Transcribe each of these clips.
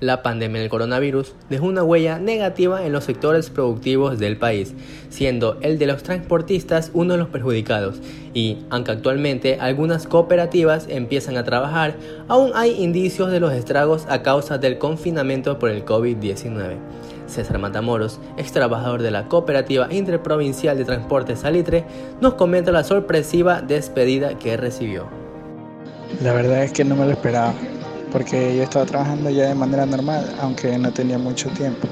La pandemia del coronavirus dejó una huella negativa en los sectores productivos del país, siendo el de los transportistas uno de los perjudicados, y aunque actualmente algunas cooperativas empiezan a trabajar, aún hay indicios de los estragos a causa del confinamiento por el COVID-19. César Matamoros, ex trabajador de la Cooperativa Interprovincial de Transporte Salitre, nos comenta la sorpresiva despedida que recibió. La verdad es que no me lo esperaba porque yo estaba trabajando ya de manera normal, aunque no tenía mucho tiempo.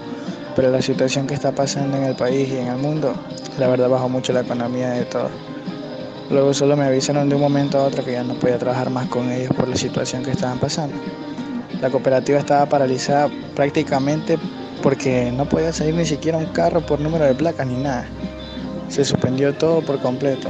Pero la situación que está pasando en el país y en el mundo, la verdad bajó mucho la economía de todo. Luego solo me avisaron de un momento a otro que ya no podía trabajar más con ellos por la situación que estaban pasando. La cooperativa estaba paralizada prácticamente porque no podía salir ni siquiera un carro por número de placas ni nada. Se suspendió todo por completo.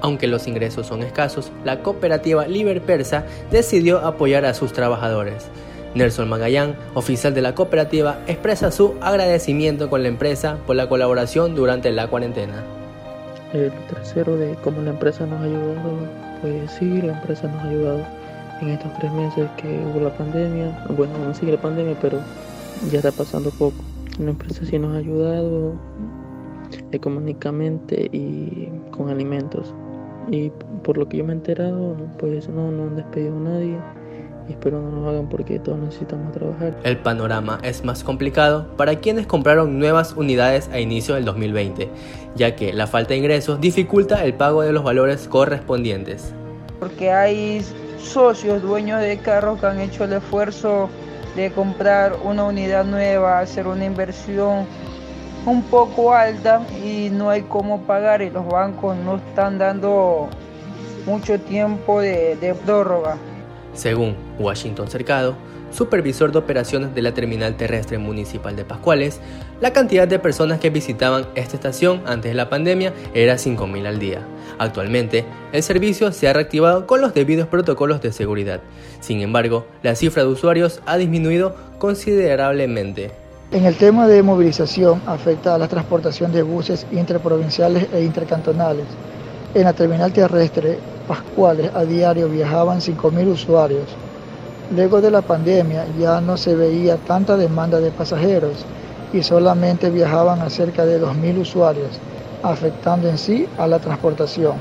Aunque los ingresos son escasos, la cooperativa Liber Persa decidió apoyar a sus trabajadores. Nelson Magallán, oficial de la cooperativa, expresa su agradecimiento con la empresa por la colaboración durante la cuarentena. El tercero de cómo la empresa nos ha ayudado, pues sí, la empresa nos ha ayudado en estos tres meses que hubo la pandemia. Bueno, no sigue la pandemia, pero ya está pasando poco. La empresa sí nos ha ayudado económicamente y con alimentos. Y por lo que yo me he enterado, pues no, no han despedido a nadie. Y espero no lo hagan porque todos necesitamos trabajar. El panorama es más complicado para quienes compraron nuevas unidades a inicio del 2020, ya que la falta de ingresos dificulta el pago de los valores correspondientes. Porque hay socios, dueños de carros que han hecho el esfuerzo de comprar una unidad nueva, hacer una inversión un poco alta y no hay cómo pagar y los bancos no están dando mucho tiempo de, de prórroga. Según Washington Cercado, supervisor de operaciones de la terminal terrestre municipal de Pascuales, la cantidad de personas que visitaban esta estación antes de la pandemia era 5.000 al día. Actualmente, el servicio se ha reactivado con los debidos protocolos de seguridad. Sin embargo, la cifra de usuarios ha disminuido considerablemente. En el tema de movilización afecta a la transportación de buses interprovinciales e intercantonales. En la terminal terrestre Pascuales a diario viajaban 5.000 usuarios. Luego de la pandemia ya no se veía tanta demanda de pasajeros y solamente viajaban a cerca de 2.000 usuarios, afectando en sí a la transportación.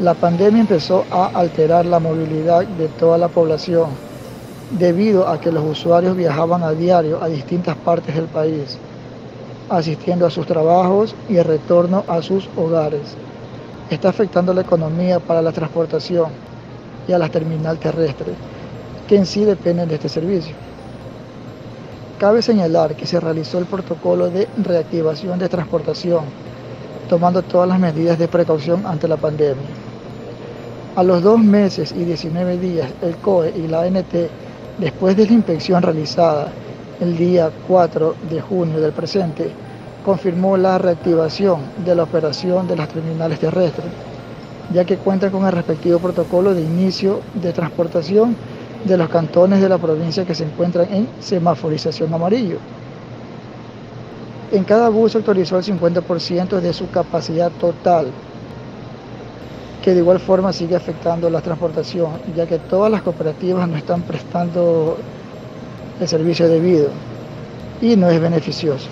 La pandemia empezó a alterar la movilidad de toda la población debido a que los usuarios viajaban a diario a distintas partes del país, asistiendo a sus trabajos y el retorno a sus hogares. Está afectando la economía para la transportación y a la terminal terrestre, que en sí dependen de este servicio. Cabe señalar que se realizó el protocolo de reactivación de transportación, tomando todas las medidas de precaución ante la pandemia. A los dos meses y 19 días, el COE y la ANT Después de la inspección realizada el día 4 de junio del presente, confirmó la reactivación de la operación de las terminales terrestres, ya que cuenta con el respectivo protocolo de inicio de transportación de los cantones de la provincia que se encuentran en semaforización amarillo. En cada bus autorizó el 50% de su capacidad total que de igual forma sigue afectando la transportación, ya que todas las cooperativas no están prestando el servicio debido y no es beneficioso.